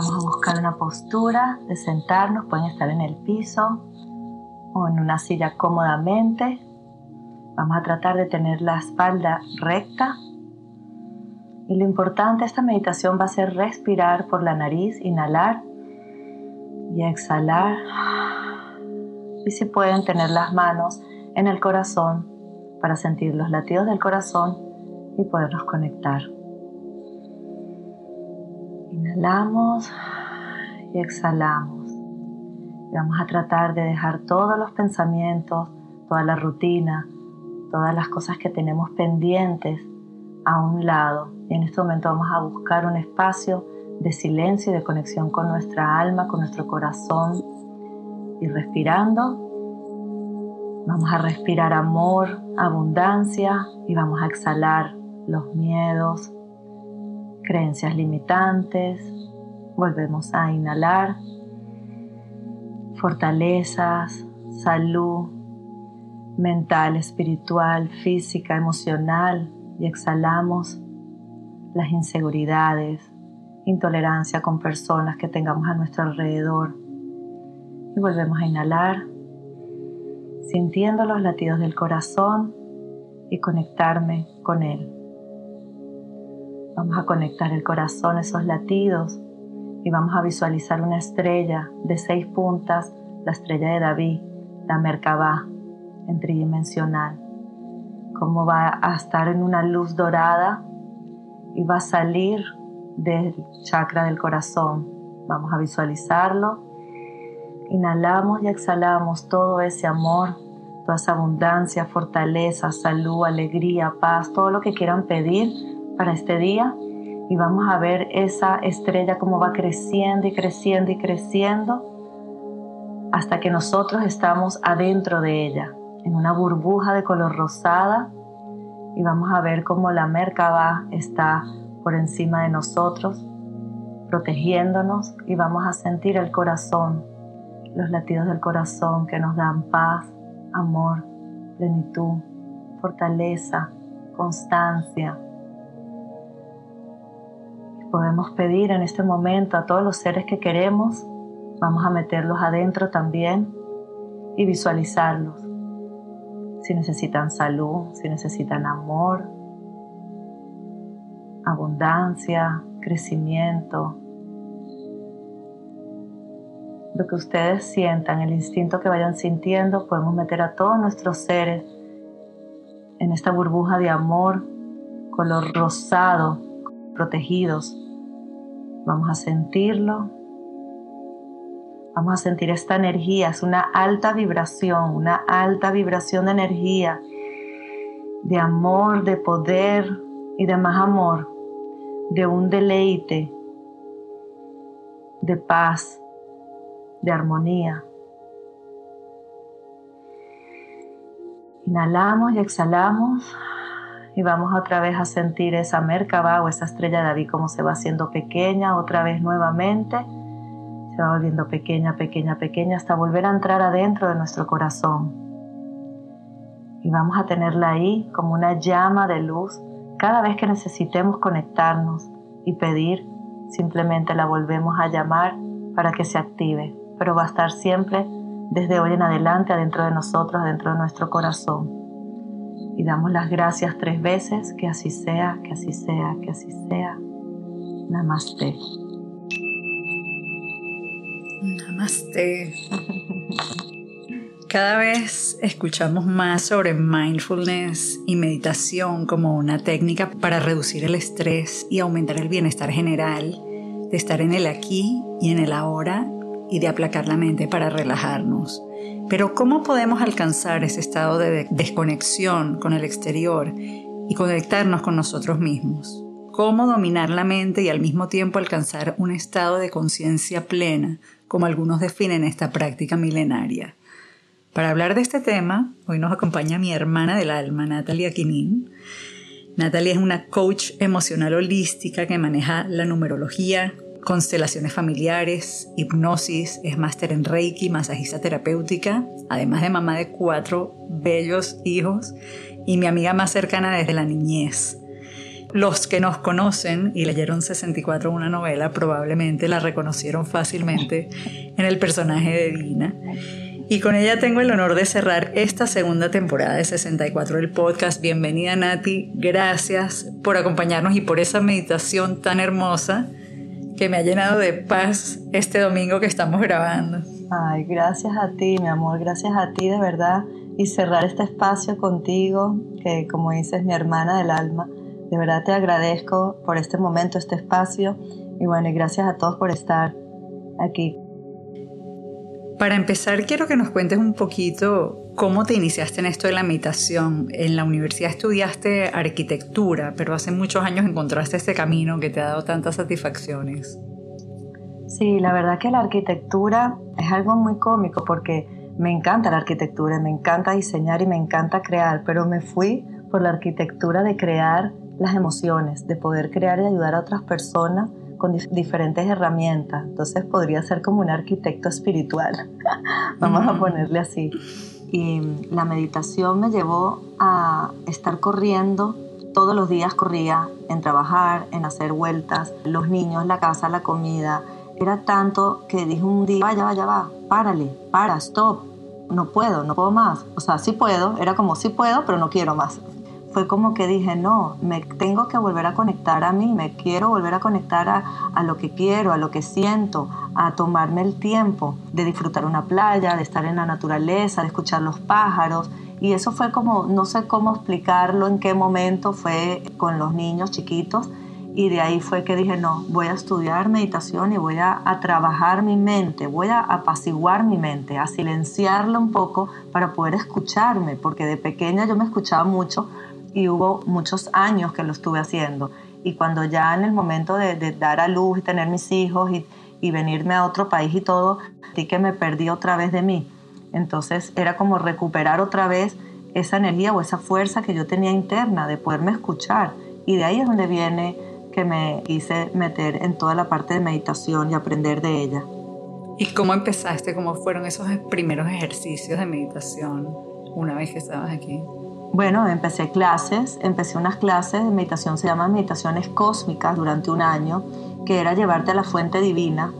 Vamos a buscar una postura de sentarnos, pueden estar en el piso o en una silla cómodamente. Vamos a tratar de tener la espalda recta. Y lo importante de esta meditación va a ser respirar por la nariz, inhalar y exhalar. Y si pueden tener las manos en el corazón para sentir los latidos del corazón y podernos conectar. Inhalamos y exhalamos. Y vamos a tratar de dejar todos los pensamientos, toda la rutina, todas las cosas que tenemos pendientes a un lado. Y en este momento vamos a buscar un espacio de silencio y de conexión con nuestra alma, con nuestro corazón. Y respirando, vamos a respirar amor, abundancia y vamos a exhalar los miedos, creencias limitantes. Volvemos a inhalar. Fortalezas, salud mental, espiritual, física, emocional. Y exhalamos las inseguridades, intolerancia con personas que tengamos a nuestro alrededor. Y volvemos a inhalar, sintiendo los latidos del corazón y conectarme con él. Vamos a conectar el corazón, esos latidos, y vamos a visualizar una estrella de seis puntas, la estrella de David, la Merkabah, en tridimensional. Como va a estar en una luz dorada y va a salir del chakra del corazón. Vamos a visualizarlo. Inhalamos y exhalamos todo ese amor, toda esa abundancia, fortaleza, salud, alegría, paz, todo lo que quieran pedir para este día y vamos a ver esa estrella como va creciendo y creciendo y creciendo hasta que nosotros estamos adentro de ella, en una burbuja de color rosada y vamos a ver cómo la Merkaba está por encima de nosotros, protegiéndonos y vamos a sentir el corazón, los latidos del corazón que nos dan paz, amor, plenitud, fortaleza, constancia, Podemos pedir en este momento a todos los seres que queremos, vamos a meterlos adentro también y visualizarlos. Si necesitan salud, si necesitan amor, abundancia, crecimiento, lo que ustedes sientan, el instinto que vayan sintiendo, podemos meter a todos nuestros seres en esta burbuja de amor, color rosado, protegidos. Vamos a sentirlo. Vamos a sentir esta energía. Es una alta vibración, una alta vibración de energía, de amor, de poder y de más amor, de un deleite, de paz, de armonía. Inhalamos y exhalamos y vamos otra vez a sentir esa Merkaba o esa estrella de David como se va haciendo pequeña, otra vez nuevamente. Se va volviendo pequeña, pequeña, pequeña hasta volver a entrar adentro de nuestro corazón. Y vamos a tenerla ahí como una llama de luz. Cada vez que necesitemos conectarnos y pedir, simplemente la volvemos a llamar para que se active. Pero va a estar siempre desde hoy en adelante adentro de nosotros, adentro de nuestro corazón y damos las gracias tres veces, que así sea, que así sea, que así sea. Namaste. Namaste. Cada vez escuchamos más sobre mindfulness y meditación como una técnica para reducir el estrés y aumentar el bienestar general, de estar en el aquí y en el ahora y de aplacar la mente para relajarnos. Pero ¿cómo podemos alcanzar ese estado de desconexión con el exterior y conectarnos con nosotros mismos? ¿Cómo dominar la mente y al mismo tiempo alcanzar un estado de conciencia plena, como algunos definen esta práctica milenaria? Para hablar de este tema, hoy nos acompaña mi hermana del alma, Natalia Quinin. Natalia es una coach emocional holística que maneja la numerología, constelaciones familiares, hipnosis, es máster en Reiki, masajista terapéutica, además de mamá de cuatro bellos hijos y mi amiga más cercana desde la niñez. Los que nos conocen y leyeron 64 una novela probablemente la reconocieron fácilmente en el personaje de Dina. Y con ella tengo el honor de cerrar esta segunda temporada de 64 del podcast. Bienvenida Nati, gracias por acompañarnos y por esa meditación tan hermosa que me ha llenado de paz este domingo que estamos grabando. Ay, gracias a ti, mi amor, gracias a ti de verdad. Y cerrar este espacio contigo, que como dices, mi hermana del alma. De verdad te agradezco por este momento, este espacio. Y bueno, y gracias a todos por estar aquí. Para empezar, quiero que nos cuentes un poquito cómo te iniciaste en esto de la meditación. En la universidad estudiaste arquitectura, pero hace muchos años encontraste este camino que te ha dado tantas satisfacciones. Sí, la verdad que la arquitectura es algo muy cómico porque me encanta la arquitectura, me encanta diseñar y me encanta crear, pero me fui por la arquitectura de crear las emociones, de poder crear y ayudar a otras personas con diferentes herramientas. Entonces podría ser como un arquitecto espiritual. Vamos a ponerle así. Y la meditación me llevó a estar corriendo. Todos los días corría en trabajar, en hacer vueltas, los niños, la casa, la comida. Era tanto que dije un día, vaya, vaya, va, párale, para, stop. No puedo, no puedo más. O sea, sí puedo, era como sí puedo, pero no quiero más fue como que dije, no, me tengo que volver a conectar a mí, me quiero volver a conectar a, lo que quiero, a lo que siento, a tomarme el tiempo de disfrutar una playa, de estar en la naturaleza, de escuchar los pájaros. Y eso fue como, no sé cómo explicarlo, en qué momento fue con los niños chiquitos. Y de ahí fue que dije, no, voy a estudiar meditación y voy a, a trabajar mi mente, voy a apaciguar mi mente, a silenciarla un poco para poder escucharme, porque de pequeña yo me escuchaba mucho, y hubo muchos años que lo estuve haciendo. Y cuando ya en el momento de, dar a luz y tener mis hijos y, venirme a otro país y todo, sentí que me perdí otra vez de mí. Entonces era como recuperar otra vez esa energía o esa fuerza que yo tenía interna de poderme escuchar. Y de ahí es donde viene que me hice meter en toda la parte de meditación y aprender de ella. ¿Y cómo empezaste? ¿Cómo fueron esos primeros ejercicios de meditación una vez que estabas aquí? Bueno, empecé clases, empecé unas clases de meditación, se llaman meditaciones cósmicas durante un año, que era llevarte a la fuente divina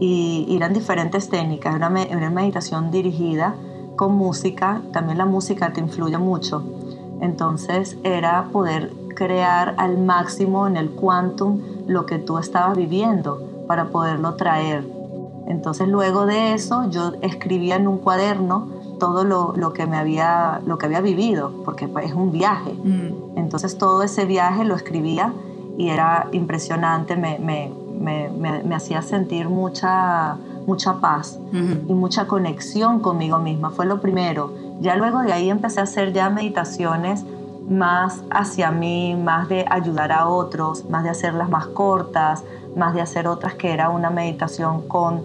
y eran diferentes técnicas, era una meditación dirigida con música, también la música te influye mucho, entonces era poder crear al máximo en el quantum lo que tú estabas viviendo para poderlo traer. Entonces luego de eso yo escribía en un cuaderno todo lo, que me había, lo que había vivido, porque es un viaje. Mm. Entonces todo ese viaje lo escribía y era impresionante, me, me, me, me hacía sentir mucha, mucha paz y mucha conexión conmigo misma, fue lo primero. Ya luego de ahí empecé a hacer ya meditaciones más hacia mí, más de ayudar a otros, más de hacerlas más cortas, más de hacer otras que era una meditación con,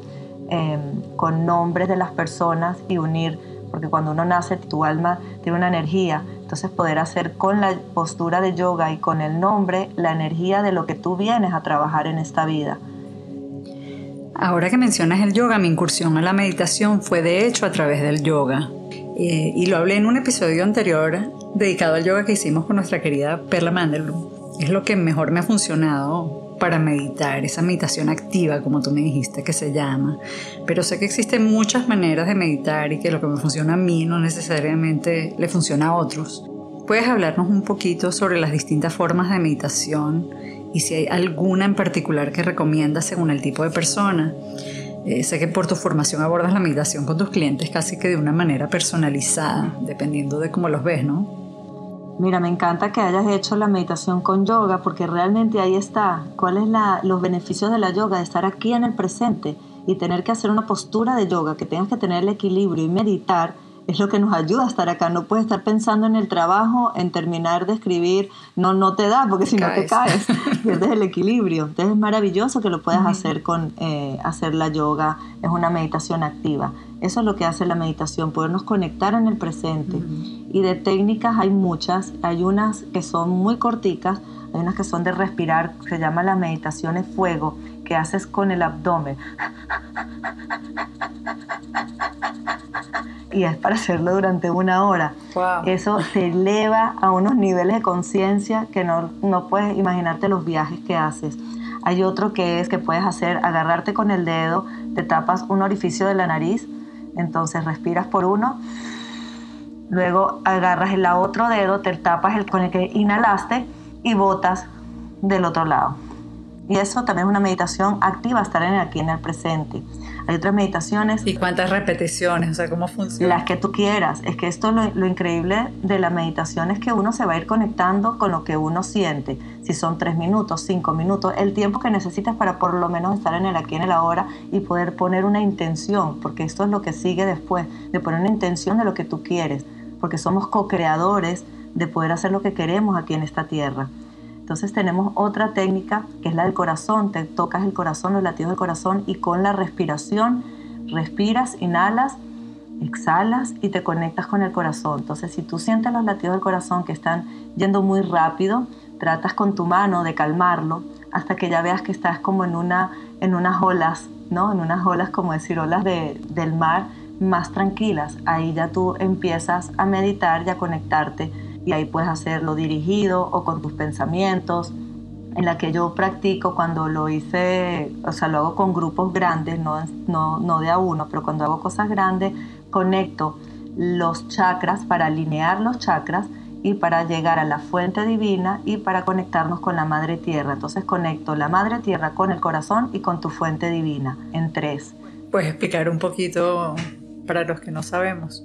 em, con nombres de las personas y unir porque cuando uno nace tu alma tiene una energía, entonces poder hacer con la postura de yoga y con el nombre la energía de lo que tú vienes a trabajar en esta vida. Ahora que mencionas el yoga, mi incursión a la meditación fue de hecho a través del yoga. Eh, y lo hablé en un episodio anterior dedicado al yoga que hicimos con nuestra querida Perla Mandelblum. Es lo que mejor me ha funcionado para meditar, esa meditación activa, como tú me dijiste que se llama. Pero sé que existen muchas maneras de meditar y que lo que me funciona a mí no necesariamente le funciona a otros. ¿Puedes hablarnos un poquito sobre las distintas formas de meditación y si hay alguna en particular que recomiendas según el tipo de persona? Eh, sé que por tu formación abordas la meditación con tus clientes casi que de una manera personalizada, dependiendo de cómo los ves, ¿no? Mira, me encanta que hayas hecho la meditación con yoga porque realmente ahí está. ¿Cuáles son los beneficios de la yoga? De estar aquí en el presente y tener que hacer una postura de yoga, que tengas que tener el equilibrio y meditar, es lo que nos ayuda a estar acá. No puedes estar pensando en el trabajo, en terminar de escribir, no, no te da, porque si no te caes, pierdes el equilibrio. Entonces es maravilloso que lo puedas hacer con eh, hacer la yoga, es una meditación activa. Eso es lo que hace la meditación, podernos conectar en el presente. Y de técnicas hay muchas, hay unas que son muy corticas, hay unas que son de respirar, se llama la meditación de fuego, que haces con el abdomen y es para hacerlo durante una hora. Eso te eleva a unos niveles de conciencia que no, no puedes imaginarte los viajes que haces. Hay otro que es que puedes hacer, agarrarte con el dedo, te tapas un orificio de la nariz, entonces respiras por uno, luego agarras el otro dedo, te tapas el con el que inhalaste y botas del otro lado. Y eso también es una meditación activa, estar en aquí en el presente. Hay otras meditaciones. ¿Y cuántas repeticiones? O sea, ¿cómo funciona? Las que tú quieras. Es que esto lo, lo increíble de la meditación es que uno se va a ir conectando con lo que uno siente. Si son tres minutos, cinco minutos, el tiempo que necesitas para por lo menos estar en el aquí, en el ahora y poder poner una intención, porque esto es lo que sigue después, de poner una intención de lo que tú quieres, porque somos co-creadores de poder hacer lo que queremos aquí en esta tierra. Entonces tenemos otra técnica que es la del corazón, te tocas el corazón, los latidos del corazón y con la respiración respiras, inhalas, exhalas y te conectas con el corazón. Entonces si tú sientes los latidos del corazón que están yendo muy rápido, tratas con tu mano de calmarlo hasta que ya veas que estás como en, una, en unas olas, ¿no? En unas olas, como decir, olas del mar más tranquilas. Ahí ya tú empiezas a meditar y a conectarte y ahí puedes hacerlo dirigido o con tus pensamientos. En la que yo practico cuando lo hice, o sea, lo hago con grupos grandes, no, no, no de a uno, pero cuando hago cosas grandes, conecto los chakras para alinear los chakras y para llegar a la fuente divina y para conectarnos con la madre tierra. Entonces conecto la madre tierra con el corazón y con tu fuente divina en tres. Puedes explicar un poquito para los que no sabemos.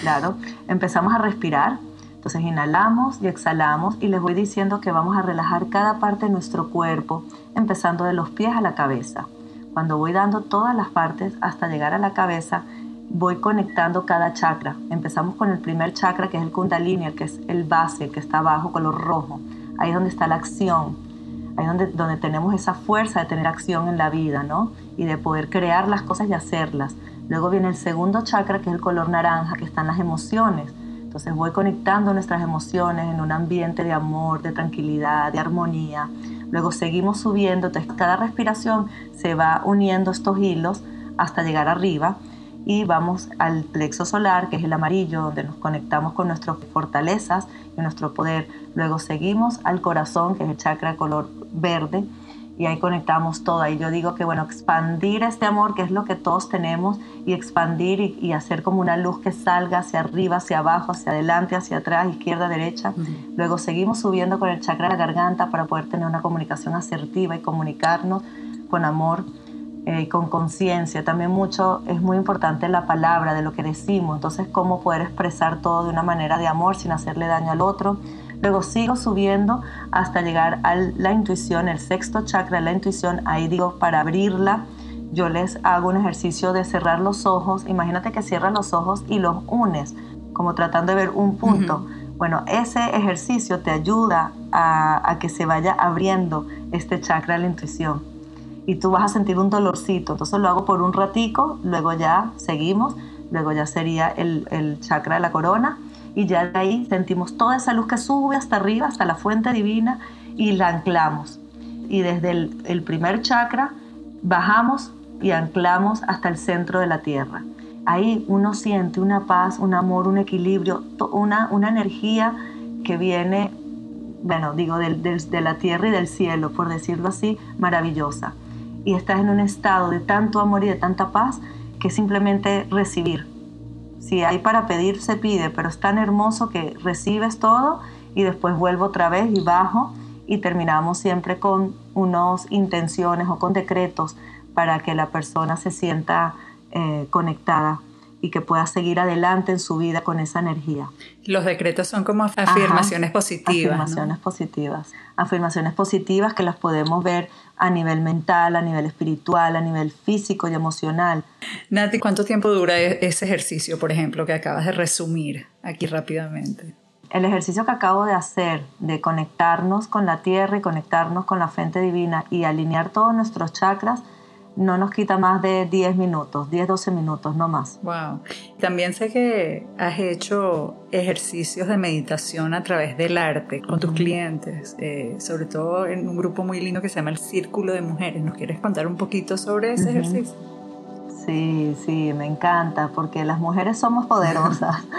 claro, empezamos a respirar entonces inhalamos y exhalamos y les voy diciendo que vamos a relajar cada parte de nuestro cuerpo, empezando de los pies a la cabeza. Cuando voy dando todas las partes hasta llegar a la cabeza, voy conectando cada chakra. Empezamos con el primer chakra que es el kundalini, que es el base, que está abajo, color rojo. Ahí es donde está la acción. Ahí donde, donde tenemos esa fuerza de tener acción en la vida, ¿no? Y de poder crear las cosas y hacerlas. Luego viene el segundo chakra, que es el color naranja, que están las emociones entonces voy conectando nuestras emociones en un ambiente de amor, de tranquilidad, de armonía. Luego seguimos subiendo, entonces cada respiración se va uniendo estos hilos hasta llegar arriba y vamos al plexo solar, que es el amarillo, donde nos conectamos con nuestras fortalezas y nuestro poder. Luego seguimos al corazón, que es el chakra color verde, y ahí conectamos todo. Y yo digo que, bueno, expandir este amor, que es lo que todos tenemos, y expandir y, hacer como una luz que salga hacia arriba, hacia abajo, hacia adelante, hacia atrás, izquierda, derecha. Luego seguimos subiendo con el chakra de la garganta para poder tener una comunicación asertiva y comunicarnos con amor. Eh, con conciencia, también mucho es muy importante la palabra de lo que decimos, entonces cómo poder expresar todo de una manera de amor sin hacerle daño al otro, Luego sigo subiendo hasta llegar a la intuición, el sexto chakra, la intuición. Ahí digo, para abrirla, yo les hago un ejercicio de cerrar los ojos. Imagínate que cierras los ojos y los unes, como tratando de ver un punto. Bueno, ese ejercicio te ayuda a, a, que se vaya abriendo este chakra de la intuición. Y tú vas a sentir un dolorcito. Entonces lo hago por un ratico, luego ya seguimos, luego ya sería el, el chakra de la corona y ya de ahí sentimos toda esa luz que sube hasta arriba, hasta la fuente divina y la anclamos. Y desde el, primer chakra bajamos y anclamos hasta el centro de la tierra. Ahí uno siente una paz, un amor, un equilibrio, una, una energía que viene, bueno, digo, de la tierra y del cielo, por decirlo así, maravillosa. Y estás en un estado de tanto amor y de tanta paz que simplemente recibir, si hay para pedir, se pide, pero es tan hermoso que recibes todo y después vuelvo otra vez y bajo y terminamos siempre con unas intenciones o con decretos para que la persona se sienta eh, conectada y que pueda seguir adelante en su vida con esa energía. Los decretos son como afirmaciones positivas. Afirmaciones positivas. Afirmaciones positivas que las podemos ver a nivel mental, a nivel espiritual, a nivel físico y emocional. Nati, ¿cuánto tiempo dura e-, ese ejercicio, por ejemplo, que acabas de resumir aquí rápidamente? El ejercicio que acabo de hacer de conectarnos con la tierra y conectarnos con la fuente divina y alinear todos nuestros chakras no nos quita más de 10 minutos, 10, 12 minutos, no más. Wow. También sé que has hecho ejercicios de meditación a través del arte con tus clientes, eh, sobre todo en un grupo muy lindo que se llama el Círculo de Mujeres. ¿Nos quieres contar un poquito sobre ese ejercicio? Sí, sí, me encanta, porque las mujeres somos poderosas.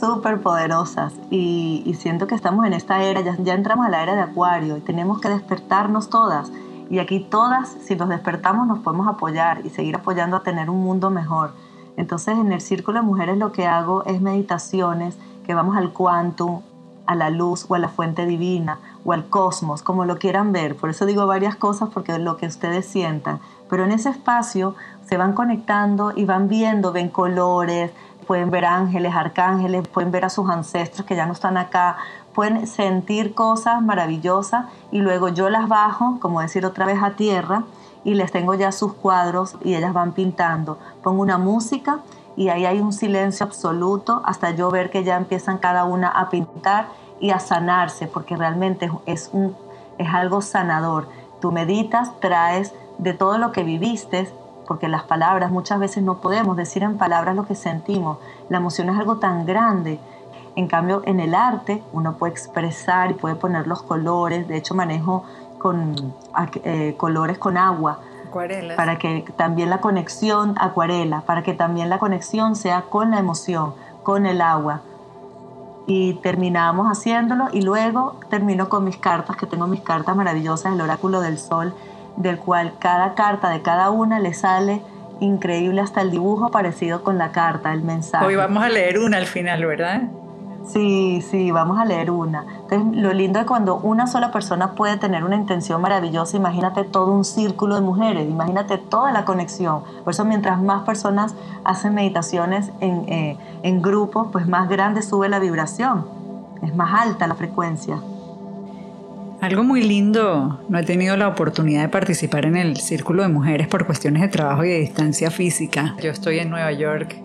súper poderosas y, y, siento que estamos en esta era, ya, ya entramos a la era de Acuario y tenemos que despertarnos todas y aquí todas, si nos despertamos, nos podemos apoyar y seguir apoyando a tener un mundo mejor. Entonces, en el Círculo de Mujeres lo que hago es meditaciones, que vamos al quantum, a la luz o a la fuente divina o al cosmos, como lo quieran ver. Por eso digo varias cosas, porque es lo que ustedes sientan. Pero en ese espacio se van conectando y van viendo, ven colores, pueden ver ángeles, arcángeles, pueden ver a sus ancestros que ya no están acá, pueden sentir cosas maravillosas y luego yo las bajo, como decir otra vez a tierra, y les tengo ya sus cuadros y ellas van pintando. Pongo una música y ahí hay un silencio absoluto hasta yo ver que ya empiezan cada una a pintar y a sanarse, porque realmente es, un, es algo sanador. Tú meditas, traes de todo lo que viviste, porque las palabras muchas veces no podemos decir en palabras lo que sentimos. La emoción es algo tan grande en cambio, en el arte uno puede expresar y puede poner los colores. De hecho, manejo con eh, colores con agua. Acuarela. Para que también la conexión, acuarela, para que también la conexión sea con la emoción, con el agua. Y terminamos haciéndolo y luego termino con mis cartas, que tengo mis cartas maravillosas, el oráculo del sol, del cual cada carta de cada una le sale increíble hasta el dibujo parecido con la carta, el mensaje. Hoy vamos a leer una al final, ¿verdad? Sí, sí, vamos a leer una. Entonces, lo lindo es cuando una sola persona puede tener una intención maravillosa, imagínate todo un círculo de mujeres, imagínate toda la conexión. Por eso, mientras más personas hacen meditaciones en, eh, en grupo, pues más grande sube la vibración, es más alta la frecuencia. Algo muy lindo, no he tenido la oportunidad de participar en el Círculo de Mujeres por cuestiones de trabajo y de distancia física. Yo estoy en Nueva York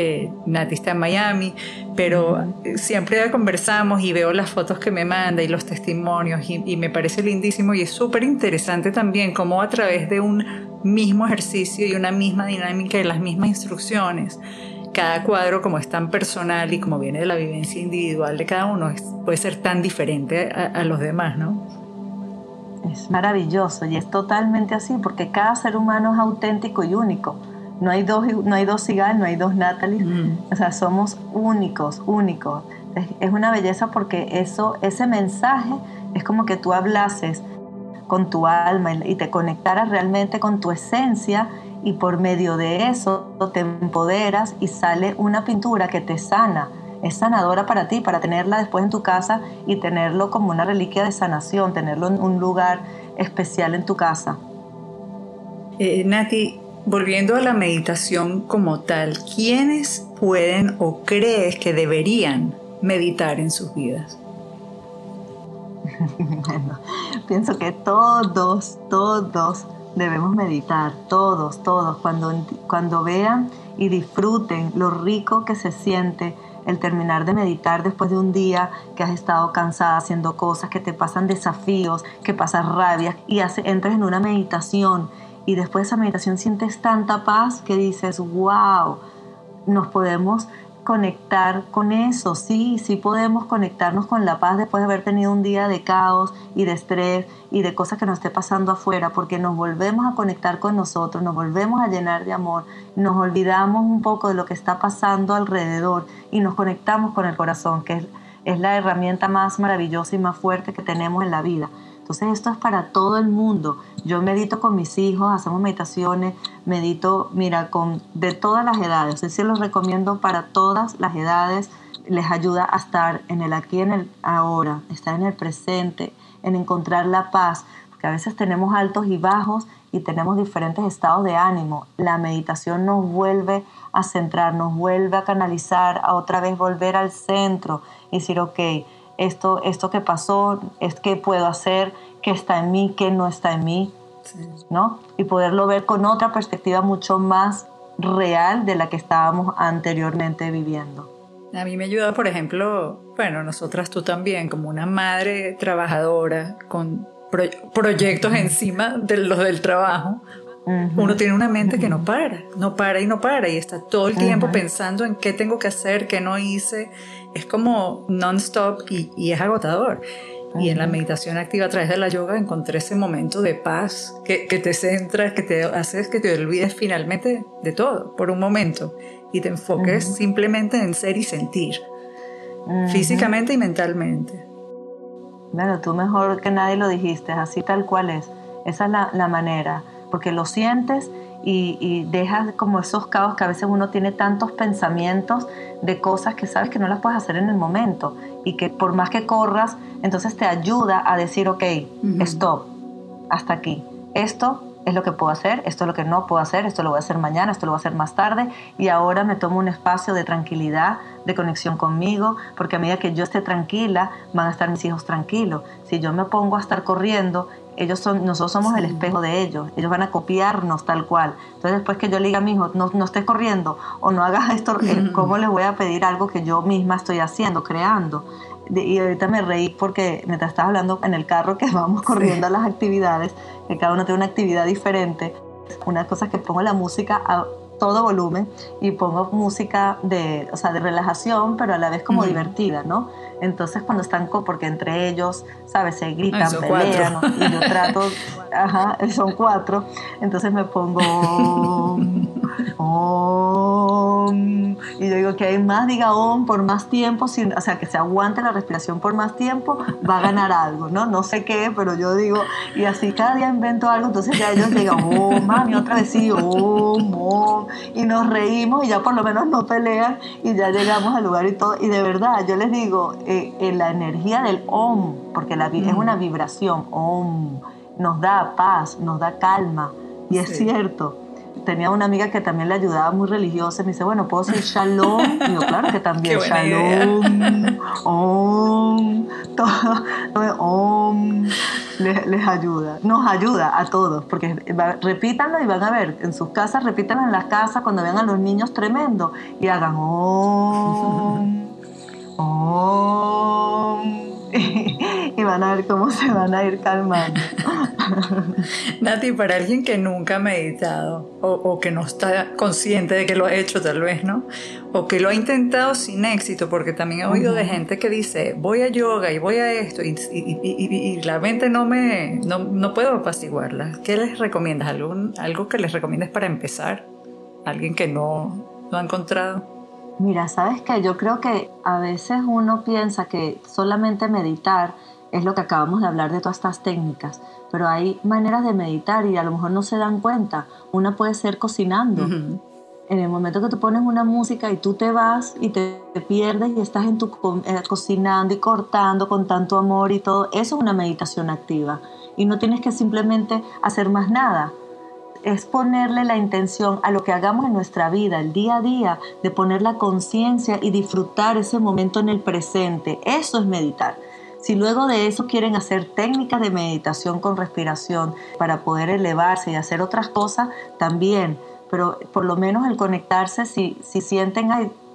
eh, Nati está en Miami, pero siempre conversamos y veo las fotos que me manda y los testimonios y, me parece lindísimo y es súper interesante también cómo a través de un mismo ejercicio y una misma dinámica y las mismas instrucciones, cada cuadro como es tan personal y como viene de la vivencia individual de cada uno, puede ser tan diferente a, a los demás, ¿no? Es maravilloso y es totalmente así porque cada ser humano es auténtico y único no hay dos, no hay dos Sigal, no hay dos Natalie. Mm. O sea, somos únicos, únicos. Es, una belleza porque eso, ese mensaje es como que tú hablases con tu alma y te conectaras realmente con tu esencia y por medio de eso te empoderas y sale una pintura que te sana. Es sanadora para ti, para tenerla después en tu casa y tenerlo como una reliquia de sanación, tenerlo en un lugar especial en tu casa. Eh, Nati, Volviendo a la meditación como tal, ¿quiénes pueden o crees que deberían meditar en sus vidas? bueno, pienso que todos, todos debemos meditar, todos, todos, cuando, cuando vean y disfruten lo rico que se siente el terminar de meditar después de un día que has estado cansada haciendo cosas, que te pasan desafíos, que pasas rabia y entres en una meditación y después de esa meditación sientes tanta paz que dices, wow, nos podemos conectar con eso, sí, sí podemos conectarnos con la paz después de haber tenido un día de caos y de estrés y de cosas que nos esté pasando afuera, porque nos volvemos a conectar con nosotros, nos volvemos a llenar de amor, nos olvidamos un poco de lo que está pasando alrededor y nos conectamos con el corazón, que es, es la herramienta más maravillosa y más fuerte que tenemos en la vida. Entonces esto es para todo el mundo. Yo medito con mis hijos, hacemos meditaciones, medito, mira, con de todas las edades. Es decir, los recomiendo para todas las edades. Les ayuda a estar en el aquí, en el ahora, estar en el presente, en encontrar la paz. que a veces tenemos altos y bajos y tenemos diferentes estados de ánimo. La meditación nos vuelve a centrar, nos vuelve a canalizar, a otra vez volver al centro y decir, ok, esto, esto que pasó, es qué puedo hacer, qué está en mí, qué no está en mí, ¿no? Y poderlo ver con otra perspectiva mucho más real de la que estábamos anteriormente viviendo. A mí me ayuda, por ejemplo, bueno, nosotras tú también, como una madre trabajadora con proyectos encima de los del trabajo, uno tiene una mente que no para, no para y no para y está todo el tiempo pensando en qué tengo que hacer, qué no hice. Es como non-stop y, y, es agotador. Y en la meditación activa a través de la yoga encontré ese momento de paz que, que te centras, que te haces que te olvides finalmente de todo por un momento y te enfoques simplemente en ser y sentir, físicamente y mentalmente. Bueno, tú mejor que nadie lo dijiste, así tal cual es. Esa es la, la manera, porque lo sientes y, y, dejas como esos caos que a veces uno tiene tantos pensamientos de cosas que sabes que no las puedes hacer en el momento y que por más que corras, entonces te ayuda a decir, ok, stop, hasta aquí. Esto es lo que puedo hacer, esto es lo que no puedo hacer, esto lo voy a hacer mañana, esto lo voy a hacer más tarde y ahora me tomo un espacio de tranquilidad, de conexión conmigo, porque a medida que yo esté tranquila, van a estar mis hijos tranquilos. Si yo me pongo a estar corriendo, ellos son, nosotros somos el espejo de ellos, ellos van a copiarnos tal cual. Entonces después que yo le diga a mi hijo, no, no estés corriendo o no hagas esto, eh, ¿cómo les voy a pedir algo que yo misma estoy haciendo, creando? y ahorita me reí porque mientras estaba hablando en el carro que vamos corriendo a las actividades, que cada uno tiene una actividad diferente, una cosa es que pongo la música a todo volumen y pongo música de, o sea, de relajación, pero a la vez como divertida, ¿no? Entonces cuando están, porque entre ellos, ¿sabes? Se gritan, pelean, y yo trato, ajá, son cuatro, entonces me pongo... y yo digo que hay más diga om por más tiempo, o sea, que se aguante la respiración por más tiempo, va a ganar algo, ¿no? No sé qué, pero yo digo, y así cada día invento algo, entonces ya ellos digan, oh, mami, otra vez sí, oh, y nos reímos y ya por lo menos no pelean y ya llegamos al lugar y todo. Y de verdad, yo les digo, eh, eh, la energía del om, porque la, es una vibración, om, nos da paz, nos da calma, y es cierto tenía una amiga que también le ayudaba muy religiosa. Me dice, bueno, ¿puedo decir shalom? Y yo, claro que también. shalom, om, todo, om, les, ayuda. Nos ayuda a todos, porque repítanlo y van a ver, en sus casas, repítanlo en las casas cuando vean a los niños tremendo y hagan om, om. y van a ver cómo se van a ir calmando. Nati, para alguien que nunca ha meditado o, que no está consciente de que lo ha hecho tal vez, ¿no? O que lo ha intentado sin éxito, porque también he oído de gente que dice, voy a yoga y voy a esto y, la mente no me, no, puedo apaciguarla. ¿Qué les recomiendas? ¿Algún, ¿Algo que les recomiendes para empezar? ¿Alguien que no lo ha encontrado? Mira, sabes que yo creo que a veces uno piensa que solamente meditar es lo que acabamos de hablar de todas estas técnicas, pero hay maneras de meditar y a lo mejor no se dan cuenta. Una puede ser cocinando. En el momento que tú pones una música y tú te vas y te, pierdes y estás en tu eh, cocinando y cortando con tanto amor y todo, eso es una meditación activa. Y no tienes que simplemente hacer más nada es ponerle la intención a lo que hagamos en nuestra vida, el día a día, de poner la conciencia y disfrutar ese momento en el presente. Eso es meditar. Si luego de eso quieren hacer técnicas de meditación con respiración para poder elevarse y hacer otras cosas, también. Pero por lo menos el conectarse, si, si sienten,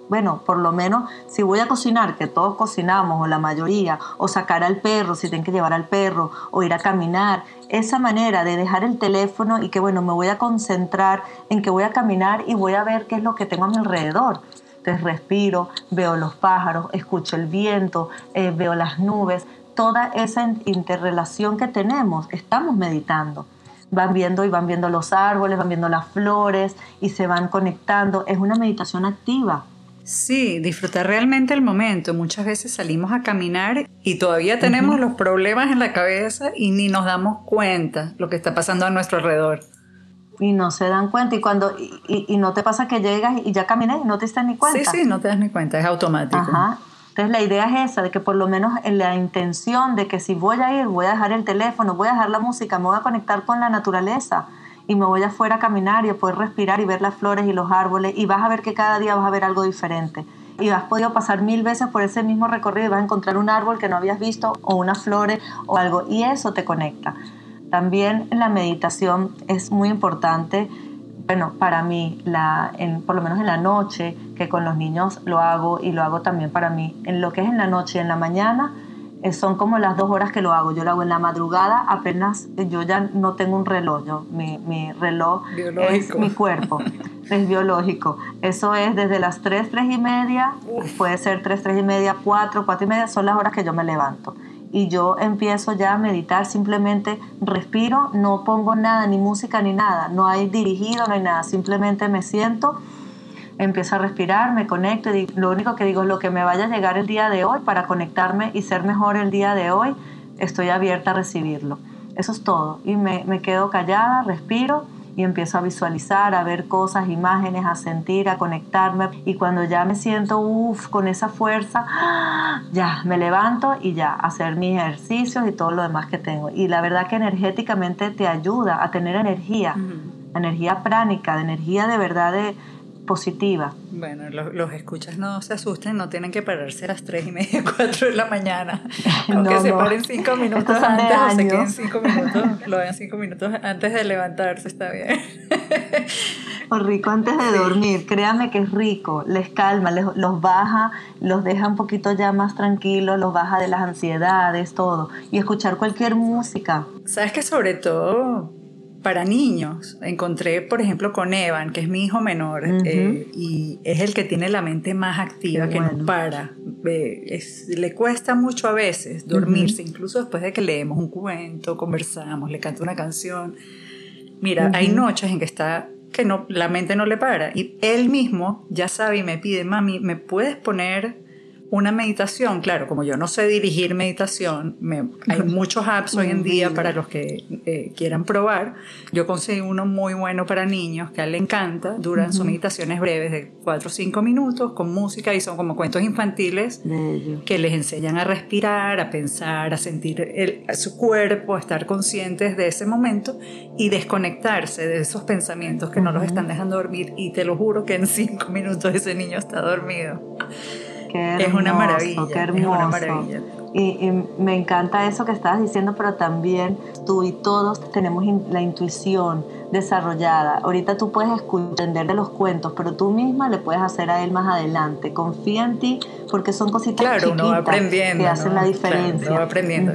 bueno, por lo menos si voy a cocinar, que todos cocinamos, o la mayoría, o sacar al perro, si tienen que llevar al perro, o ir a caminar, esa manera de dejar el teléfono y que, bueno, me voy a concentrar en que voy a caminar y voy a ver qué es lo que tengo a mi alrededor. Entonces respiro, veo los pájaros, escucho el viento, eh, veo las nubes, toda esa interrelación que tenemos, estamos meditando van viendo y van viendo los árboles, van viendo las flores y se van conectando. Es una meditación activa. Sí, disfrutar realmente el momento. Muchas veces salimos a caminar y todavía tenemos los problemas en la cabeza y ni nos damos cuenta lo que está pasando a nuestro alrededor. Y no se dan cuenta. Y cuando y, no te pasa que llegas y ya caminas y no te das ni cuenta. Sí, sí, no te das ni cuenta, es automático. Ajá. Entonces la idea es esa, de que por lo menos en la intención de que si voy a ir, voy a dejar el teléfono, voy a dejar la música, me voy a conectar con la naturaleza y me voy afuera a caminar y a poder respirar y ver las flores y los árboles y vas a ver que cada día vas a ver algo diferente. Y has podido pasar mil veces por ese mismo recorrido y vas a encontrar un árbol que no habías visto o unas flores o algo y eso te conecta. También la meditación es muy importante bueno, para mí, la, en, por lo menos en la noche, que con los niños lo hago y lo hago también para mí, en lo que es en la noche y en la mañana, son como las dos horas que lo hago. Yo lo hago en la madrugada, apenas eh, yo ya no tengo un reloj, yo, mi, mi reloj es mi cuerpo, es biológico. Eso es desde las 3, 3 y media, puede ser 3, 3 y media, 4, 4 y media, son las horas que yo me levanto y yo empiezo ya a meditar, simplemente respiro, no pongo nada, ni música ni nada, no hay dirigido, no hay nada, simplemente me siento, empiezo a respirar, me conecto y lo único que digo es lo que me vaya a llegar el día de hoy para conectarme y ser mejor el día de hoy, estoy abierta a recibirlo. Eso es todo y me, me quedo callada, respiro y empiezo a visualizar, a ver cosas, imágenes, a sentir, a conectarme. Y cuando ya me siento, uff, con esa fuerza, ya me levanto y ya, hacer mis ejercicios y todo lo demás que tengo. Y la verdad que energéticamente te ayuda a tener energía, energía pránica, de energía de verdad de positiva. Bueno, los, escuchas no se asusten, no tienen que pararse a las 3 y media, 4 de la mañana. Aunque se paren 5 minutos antes o se queden 5 minutos, lo hagan 5 minutos antes de levantarse, está bien. O rico antes de dormir, créame que es rico, les calma, les, los baja, los deja un poquito ya más tranquilos, los baja de las ansiedades, todo. Y escuchar cualquier música. Sabes que sobre todo para niños. Encontré, por ejemplo, con Evan, que es mi hijo menor, eh, y es el que tiene la mente más activa, que no para. le cuesta mucho a veces dormirse, incluso después de que leemos un cuento, conversamos, le canta una canción. Mira, hay noches en que está que no, la mente no le para. Y él mismo ya sabe y me pide, mami, ¿me puedes poner una meditación, claro, como yo no sé dirigir meditación, hay muchos apps hoy en día para los que eh, quieran probar. Yo conseguí uno muy bueno para niños que a él le encanta. Duran sus meditaciones breves de 4 o 5 minutos con música y son como cuentos infantiles que les enseñan a respirar, a pensar, a sentir su cuerpo, a estar conscientes de ese momento y desconectarse de esos pensamientos que no los están dejando dormir. Y te lo juro que en 5 minutos ese niño está dormido es una maravilla. Qué hermoso. Y, me encanta eso que estabas diciendo, pero también tú y todos tenemos la intuición desarrollada. Ahorita tú puedes entender de los cuentos, pero tú misma le puedes hacer a él más adelante. Confía en ti porque son cositas chiquitas que hacen la diferencia. aprendiendo.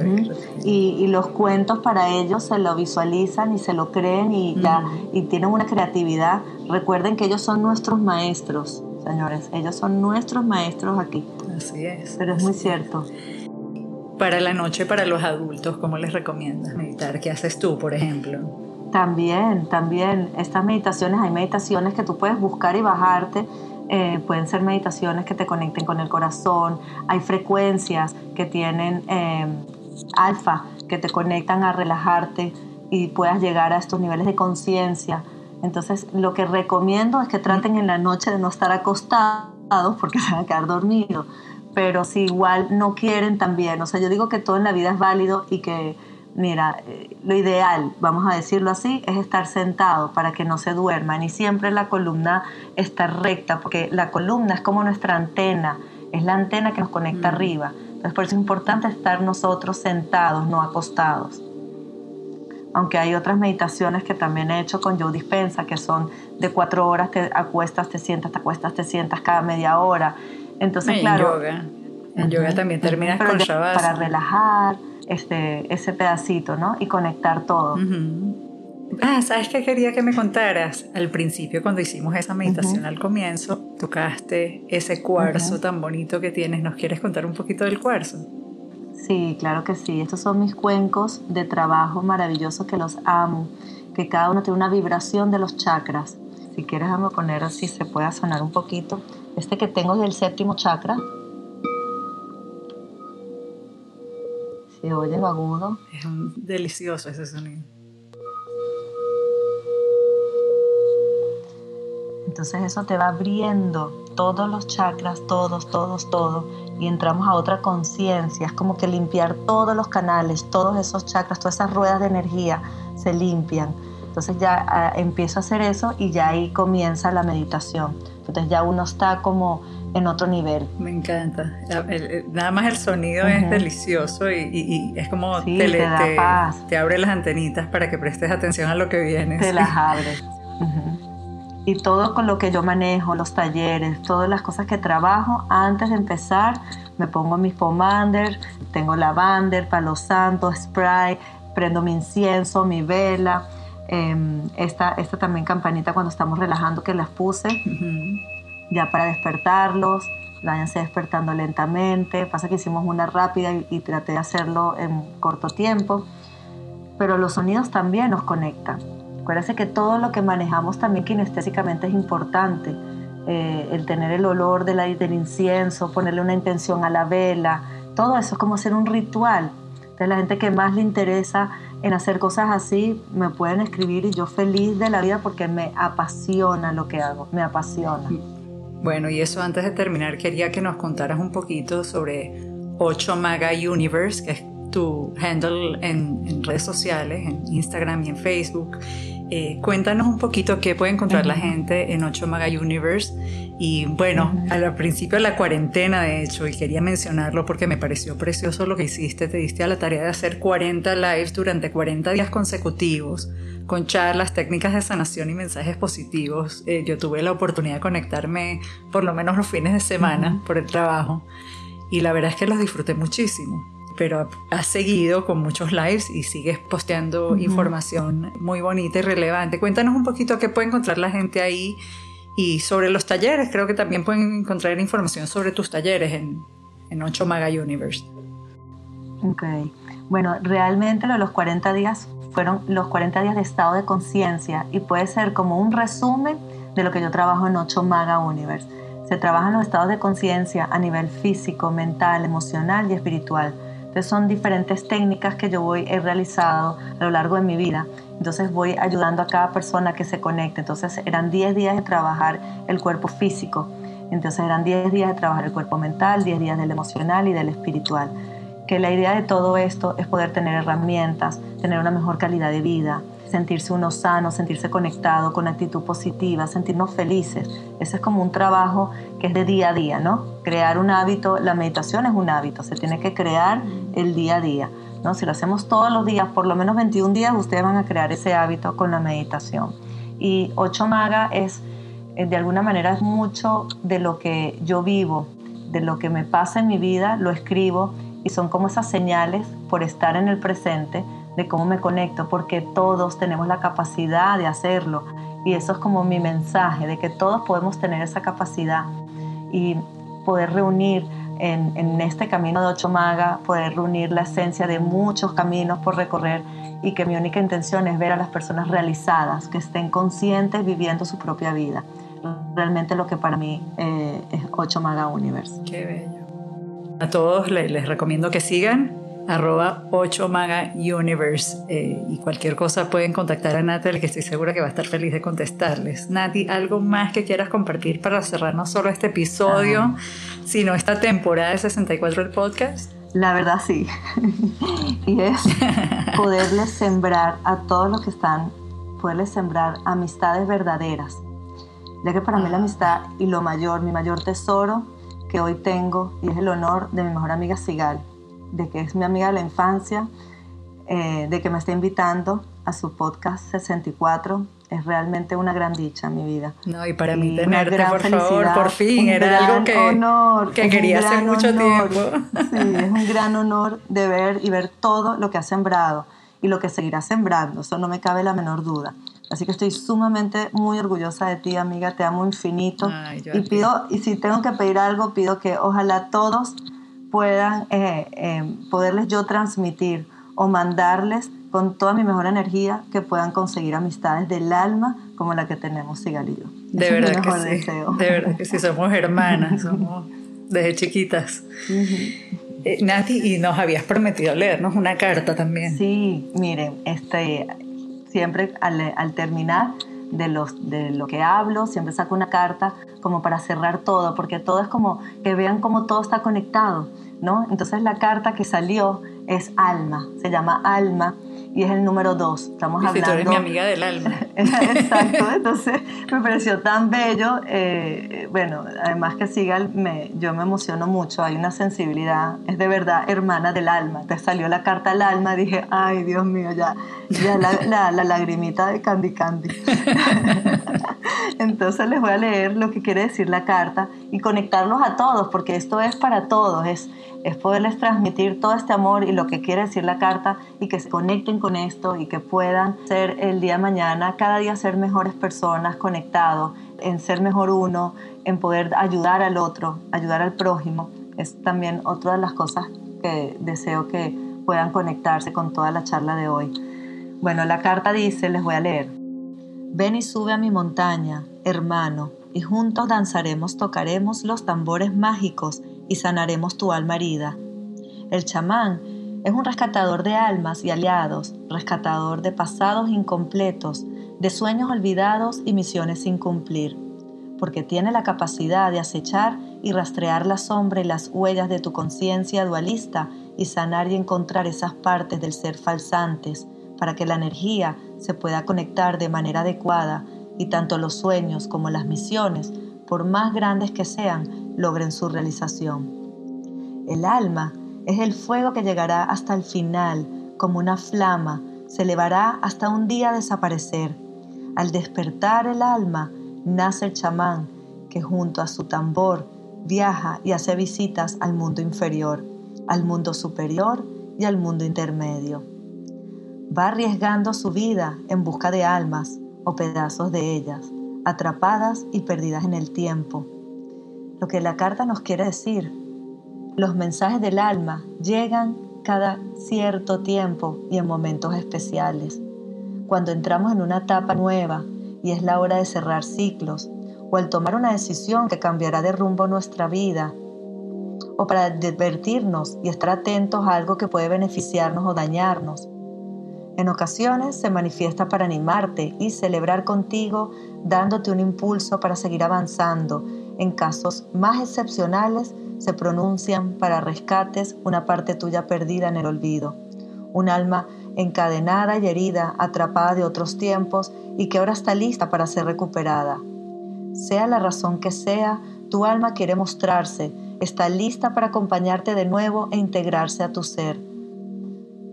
y, y, los cuentos para ellos se lo visualizan y se lo creen y, ya, y tienen una creatividad. Recuerden que ellos son nuestros maestros señores. Ellos son nuestros maestros aquí. Así es. Pero es muy cierto. Para la noche, para los adultos, ¿cómo les recomiendas meditar? ¿Qué haces tú, por ejemplo? También, también. Estas meditaciones, hay meditaciones que tú puedes buscar y bajarte. Eh, pueden ser meditaciones que te conecten con el corazón. Hay frecuencias que tienen eh, alfa, que te conectan a relajarte y puedas llegar a estos niveles de conciencia entonces, lo que recomiendo es que traten en la noche de no estar acostados porque se van a quedar dormidos. Pero si igual no quieren también, o sea, yo digo que todo en la vida es válido y que, mira, eh, lo ideal, vamos a decirlo así, es estar sentado para que no se duerman y siempre la columna está recta, porque la columna es como nuestra antena, es la antena que nos conecta mm. arriba. Entonces, por eso es importante estar nosotros sentados, no acostados aunque hay otras meditaciones que también he hecho con Joe Dispensa, que son de cuatro horas, te acuestas, te sientas, te acuestas, te sientas cada media hora. Entonces, claro. En yoga. En yoga también terminas con Shavasana. Para relajar este, ese pedacito, ¿no? Y conectar todo. Ah, ¿sabes qué quería que me contaras? Al principio, cuando hicimos esa meditación al comienzo, tocaste ese cuarzo tan bonito que tienes. ¿Nos quieres contar un poquito del cuarzo? Sí, claro que sí. Estos son mis cuencos de trabajo maravillosos que los amo, que cada uno tiene una vibración de los chakras. Si quieres, a poner así, se pueda sonar un poquito. Este que tengo es del séptimo chakra. Se oye lo agudo. Es delicioso ese sonido. Entonces eso te va abriendo todos los chakras, todos, todos, todos y entramos a otra conciencia. Es como que limpiar todos los canales, todos esos chakras, todas esas ruedas de energía se limpian. Entonces ya ah, empiezo a hacer eso y ya ahí comienza la meditación. Entonces ya uno está como en otro nivel. Me encanta. nada más el sonido es delicioso y, es como te, te, te, abre las antenitas para que prestes atención a lo que viene. Te las abre. Y todo con lo que yo manejo, los talleres, todas las cosas que trabajo, antes de empezar me pongo mis pomander, tengo lavander, palo santo, spray, prendo mi incienso, mi vela. Em, esta, esta también campanita cuando estamos relajando que las puse ya para despertarlos, váyanse despertando lentamente. Pasa que hicimos una rápida y, traté de hacerlo en corto tiempo, pero los sonidos también nos conectan. Acuérdense que todo lo que manejamos también kinestésicamente es importante. Eh, el tener el olor del, del incienso, ponerle una intención a la vela, todo eso es como hacer un ritual. Entonces la gente que más le interesa en hacer cosas así, me pueden escribir y yo feliz de la vida porque me apasiona lo que hago, me apasiona. Bueno, y eso antes de terminar, quería que nos contaras un poquito sobre 8 Maga Universe, que es tu handle en, redes sociales, en Instagram y en Facebook. Eh, cuéntanos un poquito qué puede encontrar la gente en 8 Maga Universe. Y bueno, al principio de la cuarentena, de hecho, y quería mencionarlo porque me pareció precioso lo que hiciste, te diste a la tarea de hacer 40 lives durante 40 días consecutivos con charlas, técnicas de sanación y mensajes positivos. Eh, yo tuve la oportunidad de conectarme por lo menos los fines de semana por el trabajo y la verdad es que los disfruté muchísimo. Pero has seguido con muchos lives y sigues posteando información muy bonita y relevante. Cuéntanos un poquito qué puede encontrar la gente ahí y sobre los talleres. Creo que también pueden encontrar información sobre tus talleres en, en 8 Maga Universe. Ok. Bueno, realmente lo de los 40 días fueron los 40 días de estado de conciencia y puede ser como un resumen de lo que yo trabajo en 8 Maga Universe. Se trabajan los estados de conciencia a nivel físico, mental, emocional y espiritual. Entonces son diferentes técnicas que yo voy he realizado a lo largo de mi vida. Entonces voy ayudando a cada persona que se conecte. Entonces eran 10 días de trabajar el cuerpo físico. Entonces eran 10 días de trabajar el cuerpo mental, 10 días del emocional y del espiritual que la idea de todo esto es poder tener herramientas, tener una mejor calidad de vida, sentirse uno sano, sentirse conectado, con actitud positiva, sentirnos felices. Ese es como un trabajo que es de día a día, ¿no? Crear un hábito, la meditación es un hábito, se tiene que crear el día a día. ¿no? Si lo hacemos todos los días, por lo menos 21 días, ustedes van a crear ese hábito con la meditación. Y Ocho Maga es, eh, de alguna manera, es mucho de lo que yo vivo, de lo que me pasa en mi vida, lo escribo y son como esas señales por estar en el presente de cómo me conecto, porque todos tenemos la capacidad de hacerlo. Y eso es como mi mensaje, de que todos podemos tener esa capacidad y poder reunir en, en este camino de Ocho Maga, poder reunir la esencia de muchos caminos por recorrer y que mi única intención es ver a las personas realizadas, que estén conscientes viviendo su propia vida. Realmente lo que para mí eh, es Ocho Maga Universe. Qué bello. A todos les, recomiendo que sigan arroba 8 Maga Universe eh, y cualquier cosa pueden contactar a Natalie que estoy segura que va a estar feliz de contestarles. Nati, ¿algo más que quieras compartir para cerrar no solo este episodio, sino esta temporada de 64 del podcast? La verdad sí. y es poderles sembrar a todos los que están, poderles sembrar amistades verdaderas. Ya que para mí la ah. amistad y lo mayor, mi mayor tesoro, que hoy tengo y es el honor de mi mejor amiga Sigal, de que es mi amiga de la infancia, eh, de que me está invitando a su podcast 64. Es realmente una gran dicha en mi vida. No, y para mí tenerte, por favor, por fin, era algo que, honor, que quería hace mucho tiempo. Sí, es un gran honor de ver y ver todo lo que ha sembrado y lo que seguirá sembrando, eso no me cabe la menor duda. Así que estoy sumamente muy orgullosa de ti, amiga, te amo infinito. y pido, y si tengo que pedir algo, pido que ojalá todos puedan, eh, eh, poderles yo transmitir o mandarles con toda mi mejor energía que puedan conseguir amistades del alma como la que tenemos Sigal y yo. De verdad que sí. Deseo. De verdad que sí, somos hermanas, somos desde chiquitas. Eh, Nati, y nos habías prometido leernos una carta también. Sí, miren, este, siempre al, terminar de, los, de lo que hablo, siempre saco una carta como para cerrar todo, porque todo es como que vean cómo todo está conectado, ¿no? Entonces la carta que salió es alma, se llama alma y es el número dos. Estamos hablando. Tú eres mi amiga del alma. Exacto, entonces me pareció tan bello. Eh, bueno, además que siga, me, yo me emociono mucho, hay una sensibilidad, es de verdad hermana del alma. Te salió la carta al alma, dije, ay Dios mío, ya, ya la, la lagrimita de Candy Candy. entonces les voy a leer lo que quiere decir la carta y conectarlos a todos, porque esto es para todos, es es poderles transmitir todo este amor y lo que quiere decir la carta y que se conecten con esto y que puedan ser el día de mañana, cada día ser mejores personas conectados, en ser mejor uno, en poder ayudar al otro, ayudar al prójimo. Es también otra de las cosas que deseo que puedan conectarse con toda la charla de hoy. Bueno, la carta dice, les voy a leer. Ven y sube a mi montaña, hermano, y juntos danzaremos, tocaremos los tambores mágicos y sanaremos tu alma herida. El chamán es un rescatador de almas y aliados, rescatador de pasados incompletos, de sueños olvidados y misiones sin cumplir, porque tiene la capacidad de acechar y rastrear la sombra y las huellas de tu conciencia dualista y sanar y encontrar esas partes del ser falsantes, para que la energía se pueda conectar de manera adecuada y tanto los sueños como las misiones, por más grandes que sean, logren su realización. El alma es el fuego que llegará hasta el final, como una flama, se elevará hasta un día desaparecer. Al despertar el alma, nace el chamán, que junto a su tambor viaja y hace visitas al mundo inferior, al mundo superior y al mundo intermedio. Va arriesgando su vida en busca de almas o pedazos de ellas, atrapadas y perdidas en el tiempo lo que la carta nos quiere decir. Los mensajes del alma llegan cada cierto tiempo y en momentos especiales. Cuando entramos en una etapa nueva y es la hora de cerrar ciclos, o al tomar una decisión que cambiará de rumbo nuestra vida, o para advertirnos y estar atentos a algo que puede beneficiarnos o dañarnos. En ocasiones se manifiesta para animarte y celebrar contigo, dándote un impulso para seguir avanzando en casos más excepcionales se pronuncian para rescates una parte tuya perdida en el olvido, un alma encadenada y herida, atrapada de otros tiempos y que ahora está lista para ser recuperada. Sea la razón que sea, tu alma quiere mostrarse, está lista para acompañarte de nuevo e integrarse a tu ser.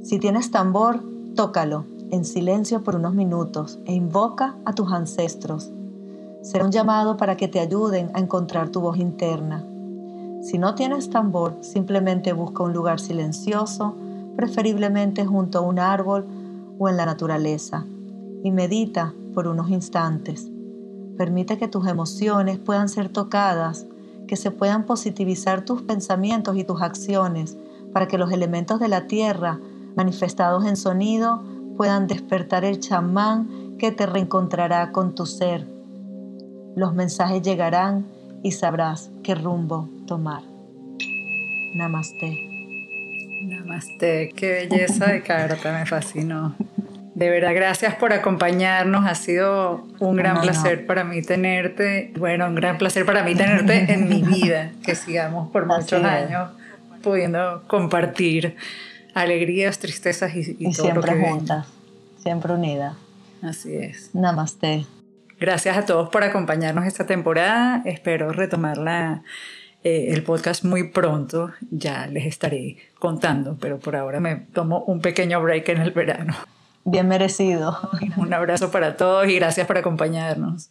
Si tienes tambor, tócalo en silencio por unos minutos e invoca a tus ancestros será un llamado para que te ayuden a encontrar tu voz interna. Si no tienes tambor, simplemente busca un lugar silencioso, preferiblemente junto a un árbol o en la naturaleza, y medita por unos instantes. Permite que tus emociones puedan ser tocadas, que se puedan positivizar tus pensamientos y tus acciones, para que los elementos de la tierra, manifestados en sonido, puedan despertar el chamán que te reencontrará con tu ser los mensajes llegarán y sabrás qué rumbo tomar. Namaste. Namaste, qué belleza de carta, me fascinó. De verdad, gracias por acompañarnos. Ha sido un gran placer para mí tenerte. Bueno, un gran placer para mí tenerte en mi vida. Que sigamos por muchos años pudiendo compartir alegrías, tristezas y, y, todo siempre juntas, siempre unidas. Así es. Namaste. Gracias a todos por acompañarnos esta temporada. Espero retomar eh, el podcast muy pronto. Ya les estaré contando, pero por ahora me tomo un pequeño break en el verano. Bien merecido. Un abrazo para todos y gracias por acompañarnos.